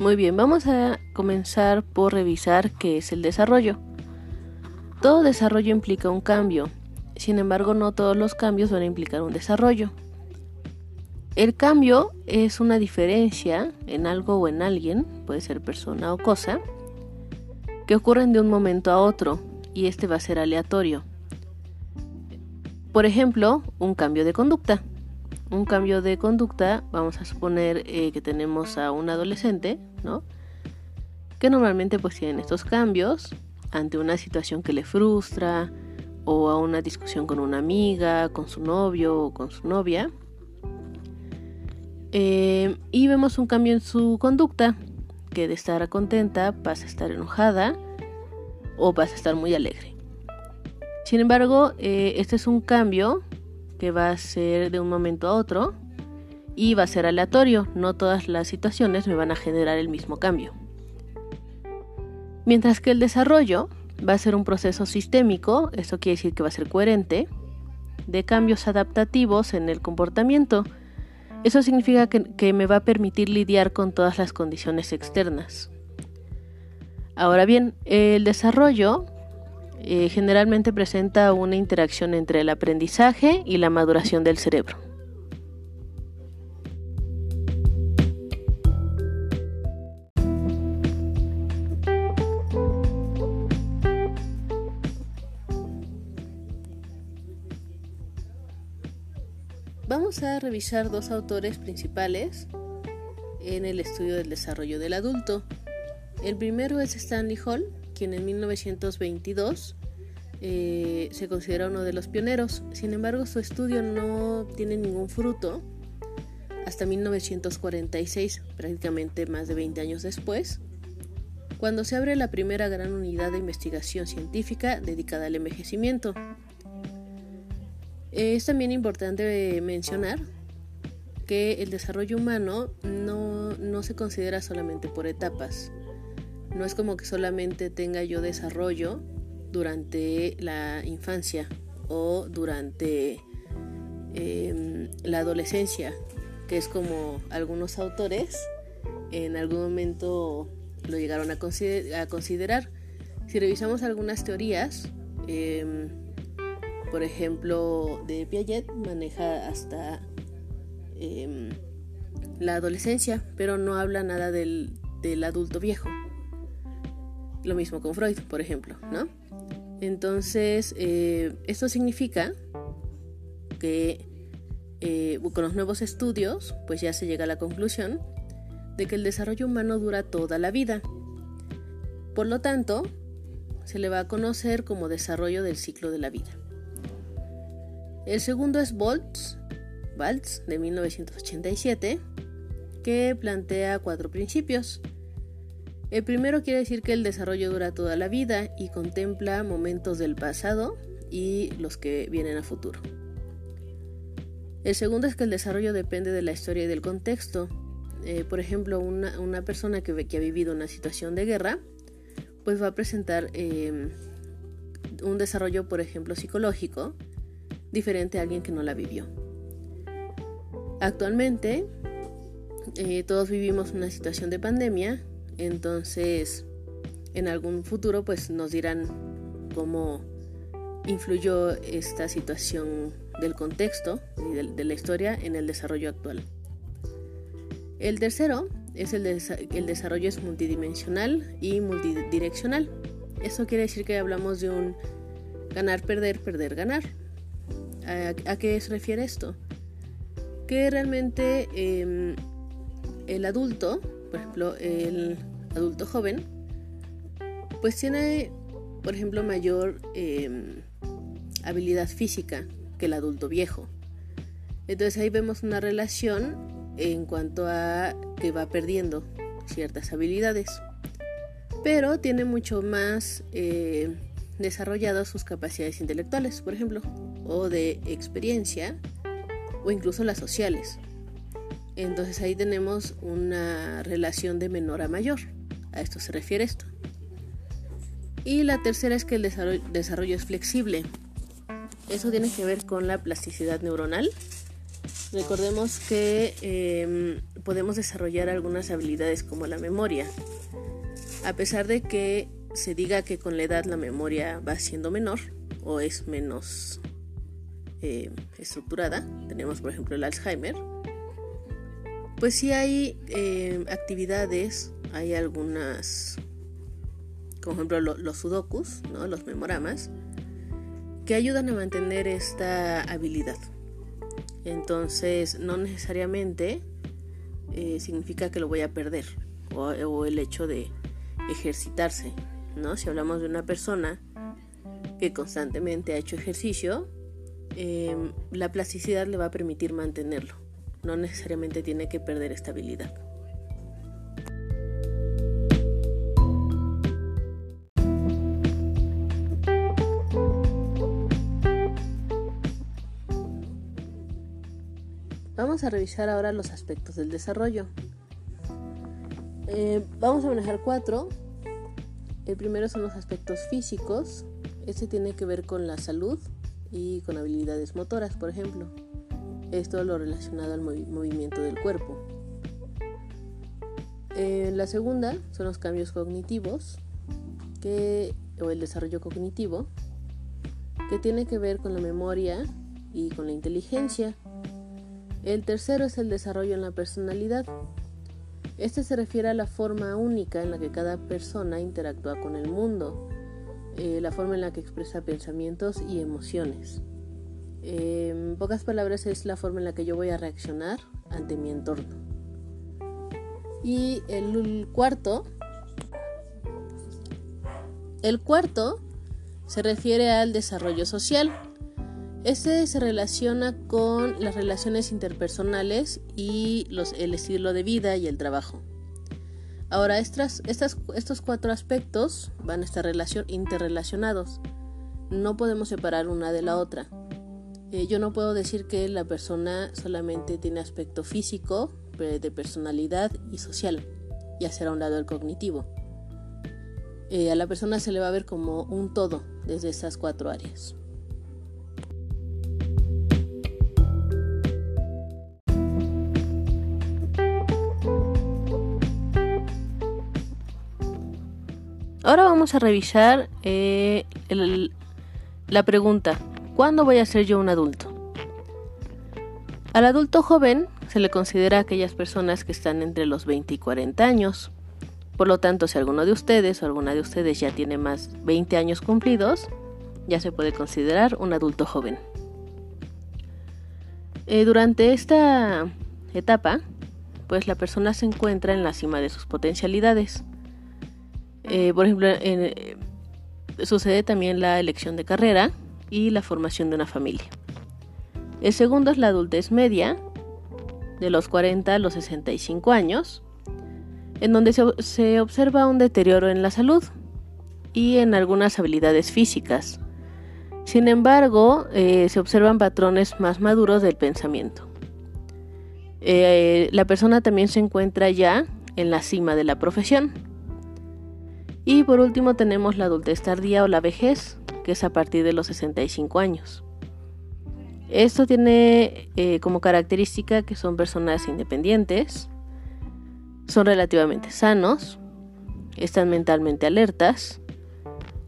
Muy bien, vamos a comenzar por revisar qué es el desarrollo. Todo desarrollo implica un cambio, sin embargo no todos los cambios van a implicar un desarrollo. El cambio es una diferencia en algo o en alguien, puede ser persona o cosa, que ocurren de un momento a otro y este va a ser aleatorio. Por ejemplo, un cambio de conducta un cambio de conducta, vamos a suponer eh, que tenemos a un adolescente, ¿no? Que normalmente pues tienen estos cambios ante una situación que le frustra o a una discusión con una amiga, con su novio o con su novia. Eh, y vemos un cambio en su conducta, que de estar contenta pasa a estar enojada o pasa a estar muy alegre. Sin embargo, eh, este es un cambio que va a ser de un momento a otro y va a ser aleatorio, no todas las situaciones me van a generar el mismo cambio. Mientras que el desarrollo va a ser un proceso sistémico, esto quiere decir que va a ser coherente, de cambios adaptativos en el comportamiento. Eso significa que me va a permitir lidiar con todas las condiciones externas. Ahora bien, el desarrollo eh, generalmente presenta una interacción entre el aprendizaje y la maduración del cerebro. Vamos a revisar dos autores principales en el estudio del desarrollo del adulto. El primero es Stanley Hall quien en 1922 eh, se considera uno de los pioneros. Sin embargo, su estudio no tiene ningún fruto hasta 1946, prácticamente más de 20 años después, cuando se abre la primera gran unidad de investigación científica dedicada al envejecimiento. Es también importante mencionar que el desarrollo humano no, no se considera solamente por etapas, no es como que solamente tenga yo desarrollo durante la infancia o durante em, la adolescencia, que es como algunos autores en algún momento lo llegaron a, considerar. Si revisamos algunas teorías, em, por ejemplo, de Piaget maneja hasta em, la adolescencia, pero no habla nada del adulto viejo. Lo mismo con Freud, por ejemplo, ¿no? Entonces, eh, esto significa que eh, con los nuevos estudios, pues ya se llega a la conclusión de que el desarrollo humano dura toda la vida. Por lo tanto, se le va a conocer como desarrollo del ciclo de la vida. El segundo es Boltz, Baltz de 1987, que plantea cuatro principios el primero quiere decir que el desarrollo dura toda la vida y contempla momentos del pasado y los que vienen a futuro. El segundo es que el desarrollo depende de la historia y del contexto. Eh, por ejemplo, una, persona que, ha vivido una situación de guerra, pues va a presentar em, un desarrollo, por ejemplo, psicológico, diferente a alguien que no la vivió. Actualmente, eh, todos vivimos una situación de pandemia entonces, en algún futuro pues nos dirán cómo influyó esta situación del contexto y de, la historia en el desarrollo actual. El tercero es el, el desarrollo es multidimensional y multidireccional. Eso quiere decir que hablamos de un ganar, perder, perder, ganar. ¿A, qué se refiere esto? Que realmente em, el adulto, por ejemplo, el adulto joven, pues tiene, por ejemplo, mayor em, habilidad física que el adulto viejo. Entonces ahí vemos una relación en cuanto a que va perdiendo ciertas habilidades, pero tiene mucho más eh, desarrolladas sus capacidades intelectuales, por ejemplo, o de experiencia, o incluso las sociales. Entonces ahí tenemos una relación de menor a mayor. A esto se refiere esto. Y la tercera es que el desarrollo, es flexible. Eso tiene que ver con la plasticidad neuronal Recordemos que em, podemos desarrollar algunas habilidades como la memoria. A pesar de que se diga que con la edad la memoria va siendo menor o es menos eh, estructurada, tenemos por ejemplo el Alzheimer, pues sí hay em, actividades, hay algunas, como ejemplo los sudokus, ¿no? los memoramas, que ayudan a mantener esta habilidad. Entonces, no necesariamente eh, significa que lo voy a perder o, el hecho de ejercitarse, ¿no? Si hablamos de una persona que constantemente ha hecho ejercicio, em, la plasticidad le va a permitir mantenerlo. No necesariamente tiene que perder estabilidad. Vamos a revisar ahora los aspectos del desarrollo. Eh, vamos a manejar cuatro. El primero son los aspectos físicos. Este tiene que ver con la salud y con habilidades motoras, por ejemplo. Esto lo relacionado al movimiento del cuerpo. Eh, la segunda son los cambios cognitivos o el desarrollo cognitivo, que tiene que ver con la memoria y con la inteligencia. El tercero es el desarrollo en la personalidad. Este se refiere a la forma única en la que cada persona interactúa con el mundo, eh, la forma en la que expresa pensamientos y emociones. en pocas palabras es la forma en la que yo voy a reaccionar ante mi entorno. Y el cuarto, el cuarto se refiere al desarrollo social. Este se relaciona con las relaciones interpersonales y el estilo de vida y el trabajo. Ahora, estas, estos cuatro aspectos van a estar interrelacionados. No podemos separar una de la otra. Eh, yo no puedo decir que la persona solamente tiene aspecto físico, de personalidad y social, y hacer a un lado el cognitivo. Eh, a la persona se le va a ver como un todo desde estas cuatro áreas. Ahora vamos a revisar eh, la pregunta, ¿cuándo voy a ser yo un adulto? Al adulto joven se le considera a aquellas personas que están entre los 20 y 40 años. Por lo tanto, si alguno de ustedes o alguna de ustedes ya tiene más 20 años cumplidos, ya se puede considerar un adulto joven. Eh, durante esta etapa, pues la persona se encuentra en la cima de sus potencialidades. Eh, por ejemplo, eh, sucede también la elección de carrera y la formación de una familia. El segundo es la adultez media, de los 40 a los 65 años, en donde se, observa un deterioro en la salud y en algunas habilidades físicas. Sin embargo, eh, se observan patrones más maduros del pensamiento. la persona también se encuentra ya en la cima de la profesión. Y por último tenemos la adultez tardía o la vejez, que es a partir de los 65 años. Esto tiene eh, como característica que son personas independientes, son relativamente sanos, están mentalmente alertas,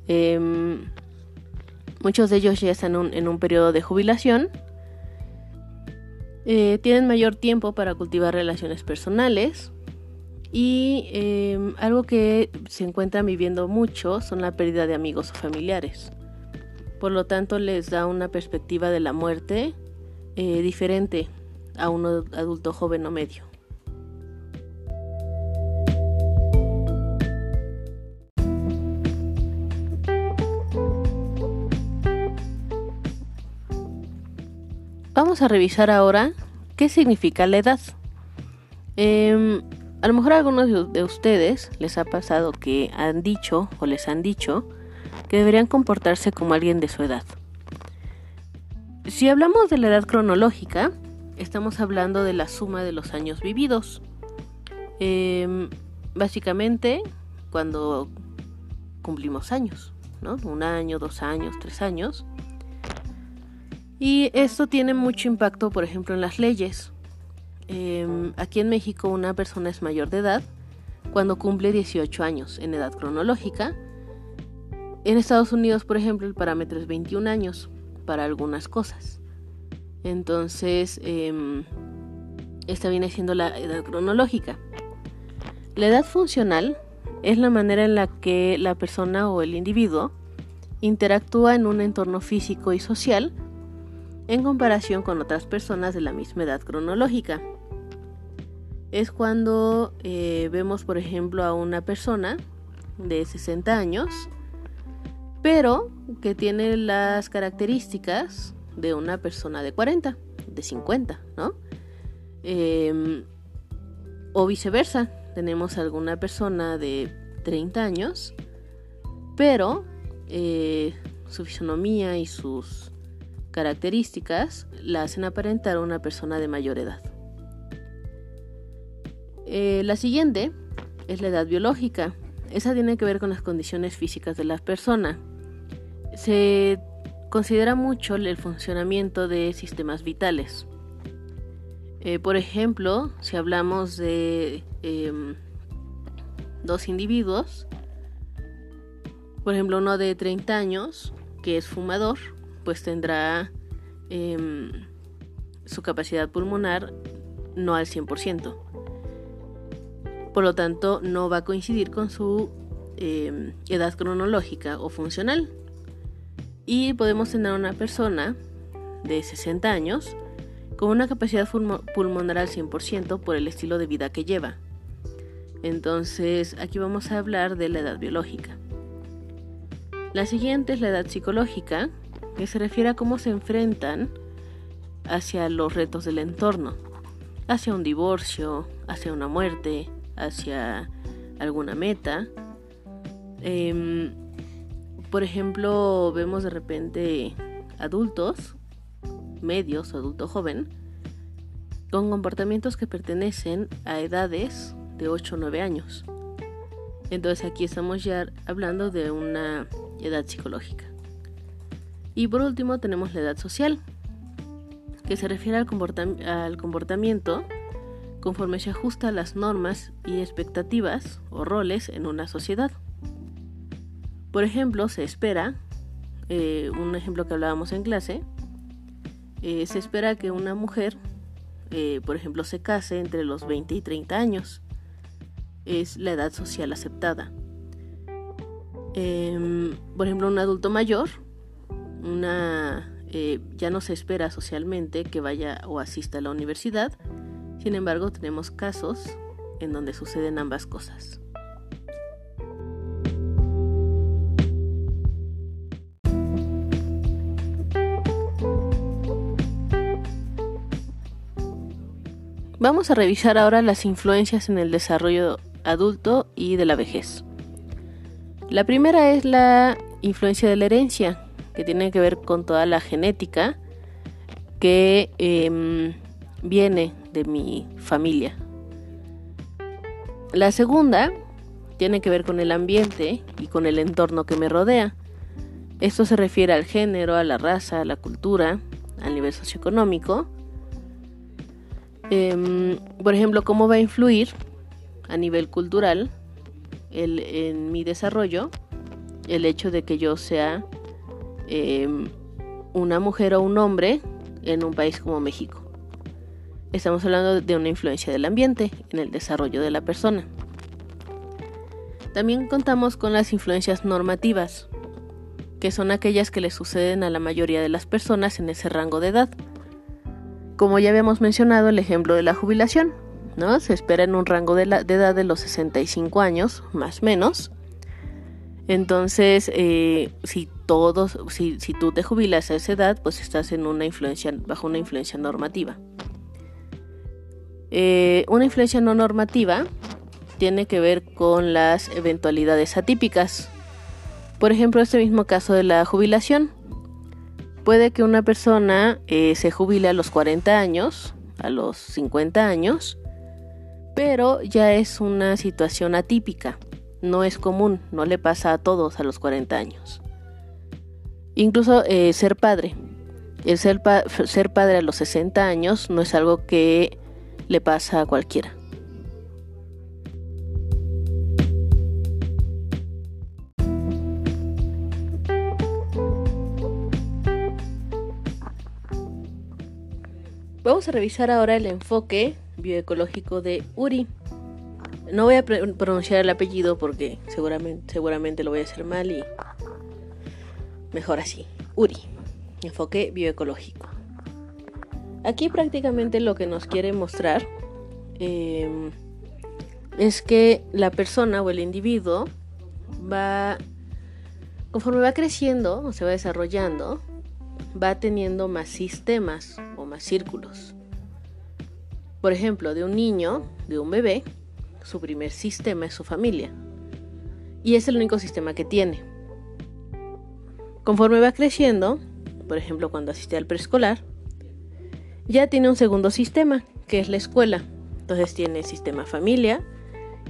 em, muchos de ellos ya están en un periodo de jubilación, eh, tienen mayor tiempo para cultivar relaciones personales, y em, algo que se encuentra viviendo mucho son la pérdida de amigos o familiares. Por lo tanto, les da una perspectiva de la muerte eh, diferente a un adulto joven o medio. Vamos a revisar ahora qué significa la edad. Em, a lo mejor a algunos de ustedes les ha pasado que han dicho o les han dicho que deberían comportarse como alguien de su edad. Si hablamos de la edad cronológica, estamos hablando de la suma de los años vividos. Em, básicamente, cuando cumplimos años, ¿no? Un año, dos años, tres años. Y esto tiene mucho impacto, por ejemplo, en las leyes. Em, aquí en México una persona es mayor de edad cuando cumple 18 años en edad cronológica. En Estados Unidos, por ejemplo, el parámetro es 21 años para algunas cosas. Entonces, em, esta viene siendo la edad cronológica. La edad funcional es la manera en la que la persona o el individuo interactúa en un entorno físico y social en comparación con otras personas de la misma edad cronológica. Es cuando eh, vemos, por ejemplo, a una persona de 60 años, pero que tiene las características de una persona de 40, de 50, ¿no? Em, o viceversa, tenemos alguna persona de 30 años, pero eh, su fisonomía y sus características la hacen aparentar a una persona de mayor edad. Eh, la siguiente es la edad biológica. Esa tiene que ver con las condiciones físicas de la persona. Se considera mucho el funcionamiento de sistemas vitales. Eh, por ejemplo, si hablamos de em, dos individuos, por ejemplo, uno de 30 años, que es fumador, pues tendrá em, su capacidad pulmonar no al 100%. Por lo tanto, no va a coincidir con su em, edad cronológica o funcional. Y podemos tener una persona de 60 años con una capacidad pulmonar al 100% por el estilo de vida que lleva. Entonces, aquí vamos a hablar de la edad biológica. La siguiente es la edad psicológica, que se refiere a cómo se enfrentan hacia los retos del entorno, hacia un divorcio, hacia una muerte, hacia alguna meta. Em, por ejemplo, vemos de repente adultos, medios adulto joven, con comportamientos que pertenecen a edades de 8 o 9 años. Entonces aquí estamos ya hablando de una edad psicológica. Y por último tenemos la edad social, que se refiere al comportamiento conforme se ajusta a las normas y expectativas o roles en una sociedad. Por ejemplo, se espera, eh, un ejemplo que hablábamos en clase, eh, se espera que una mujer, eh, por ejemplo, se case entre los 20 y 30 años. Es la edad social aceptada. Em, por ejemplo, un adulto mayor, una, ya no se espera socialmente que vaya o asista a la universidad. Sin embargo, tenemos casos en donde suceden ambas cosas. Vamos a revisar ahora las influencias en el desarrollo adulto y de la vejez. La primera es la influencia de la herencia, que tiene que ver con toda la genética que em, viene de mi familia. La segunda tiene que ver con el ambiente y con el entorno que me rodea. Esto se refiere al género, a la raza, a la cultura, al nivel socioeconómico Em, por ejemplo, cómo va a influir a nivel cultural en mi desarrollo el hecho de que yo sea em, una mujer o un hombre en un país como México. Estamos hablando de una influencia del ambiente en el desarrollo de la persona. También contamos con las influencias normativas, que son aquellas que le suceden a la mayoría de las personas en ese rango de edad como ya habíamos mencionado, el ejemplo de la jubilación, ¿no? Se espera en un rango de, edad de los 65 años, más menos. Entonces, eh, si todos, si, tú te jubilas a esa edad, pues estás en bajo una influencia normativa. Eh, una influencia no normativa tiene que ver con las eventualidades atípicas. Por ejemplo, este mismo caso de la jubilación. Puede que una persona eh, se jubile a los 40 años, a los 50 años, pero ya es una situación atípica, no es común, no le pasa a todos a los 40 años. Incluso eh, ser padre. El ser, ser padre a los 60 años no es algo que le pasa a cualquiera. Vamos a revisar ahora el enfoque bioecológico de Uri. No voy a pronunciar el apellido porque seguramente, lo voy a hacer mal y mejor así. Uri, enfoque bioecológico. Aquí prácticamente lo que nos quiere mostrar em, es que la persona o el individuo va, conforme va creciendo o se va desarrollando, va teniendo más sistemas o más círculos. Por ejemplo, de un niño, de un bebé, su primer sistema es su familia. Y es el único sistema que tiene. Conforme va creciendo, por ejemplo cuando asiste al preescolar, ya tiene un segundo sistema, que es la escuela. Entonces tiene sistema familia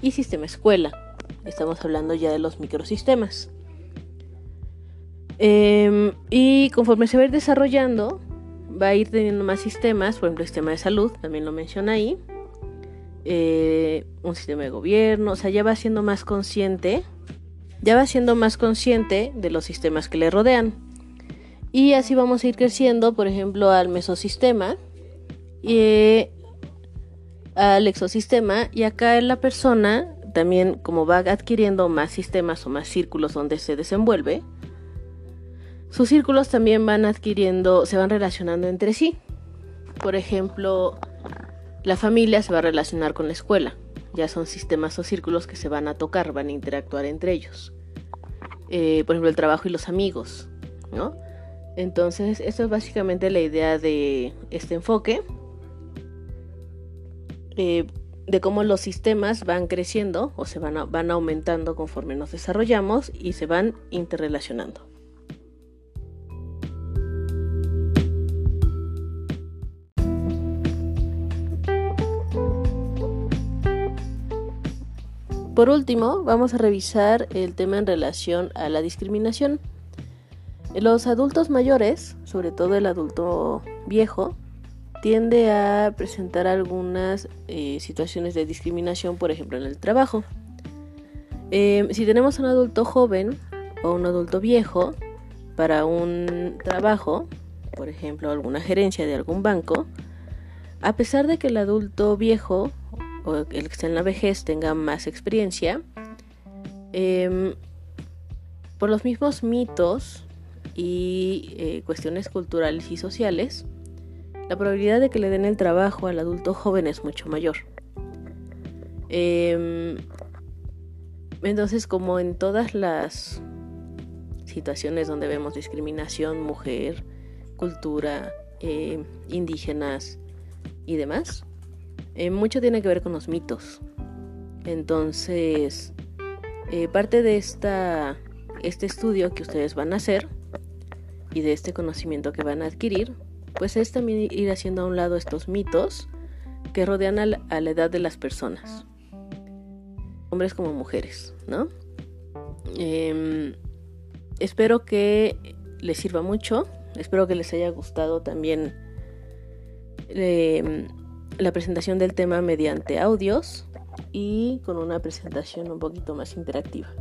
y sistema escuela. Estamos hablando ya de los microsistemas. Em, y conforme se va a ir desarrollando, va a ir teniendo más sistemas, por ejemplo, el sistema de salud, también lo menciona ahí, eh, un sistema de gobierno, o sea, ya va siendo más consciente, ya va siendo más consciente de los sistemas que le rodean. Y así vamos a ir creciendo, por ejemplo, al mesosistema y al exosistema. Y acá en la persona, también como va adquiriendo más sistemas o más círculos donde se desenvuelve, sus círculos también van adquiriendo, se van relacionando entre sí. Por ejemplo, la familia se va a relacionar con la escuela. Ya son sistemas o círculos que se van a tocar, van a interactuar entre ellos. Eh, por ejemplo, el trabajo y los amigos, ¿no? Entonces, esto es básicamente la idea de este enfoque. Eh, de cómo los sistemas van creciendo o se van, van aumentando conforme nos desarrollamos y se van interrelacionando. Por último, vamos a revisar el tema en relación a la discriminación. Los adultos mayores, sobre todo el adulto viejo, tiende a presentar algunas eh, situaciones de discriminación, por ejemplo, en el trabajo. Em, si tenemos un adulto joven o un adulto viejo para un trabajo, por ejemplo, alguna gerencia de algún banco, a pesar de que el adulto viejo o el que esté en la vejez tenga más experiencia, em, por los mismos mitos y eh, cuestiones culturales y sociales, la probabilidad de que le den el trabajo al adulto joven es mucho mayor. Em, entonces, como en todas las situaciones donde vemos discriminación, mujer, cultura, eh, indígenas y demás, eh, mucho tiene que ver con los mitos. Entonces, parte de esta, este estudio que ustedes van a hacer y de este conocimiento que van a adquirir, pues es también ir haciendo a un lado estos mitos que rodean a la, edad de las personas, hombres como mujeres, ¿no? Em, espero que les sirva mucho, espero que les haya gustado también em, la presentación del tema mediante audios y con una presentación un poquito más interactiva.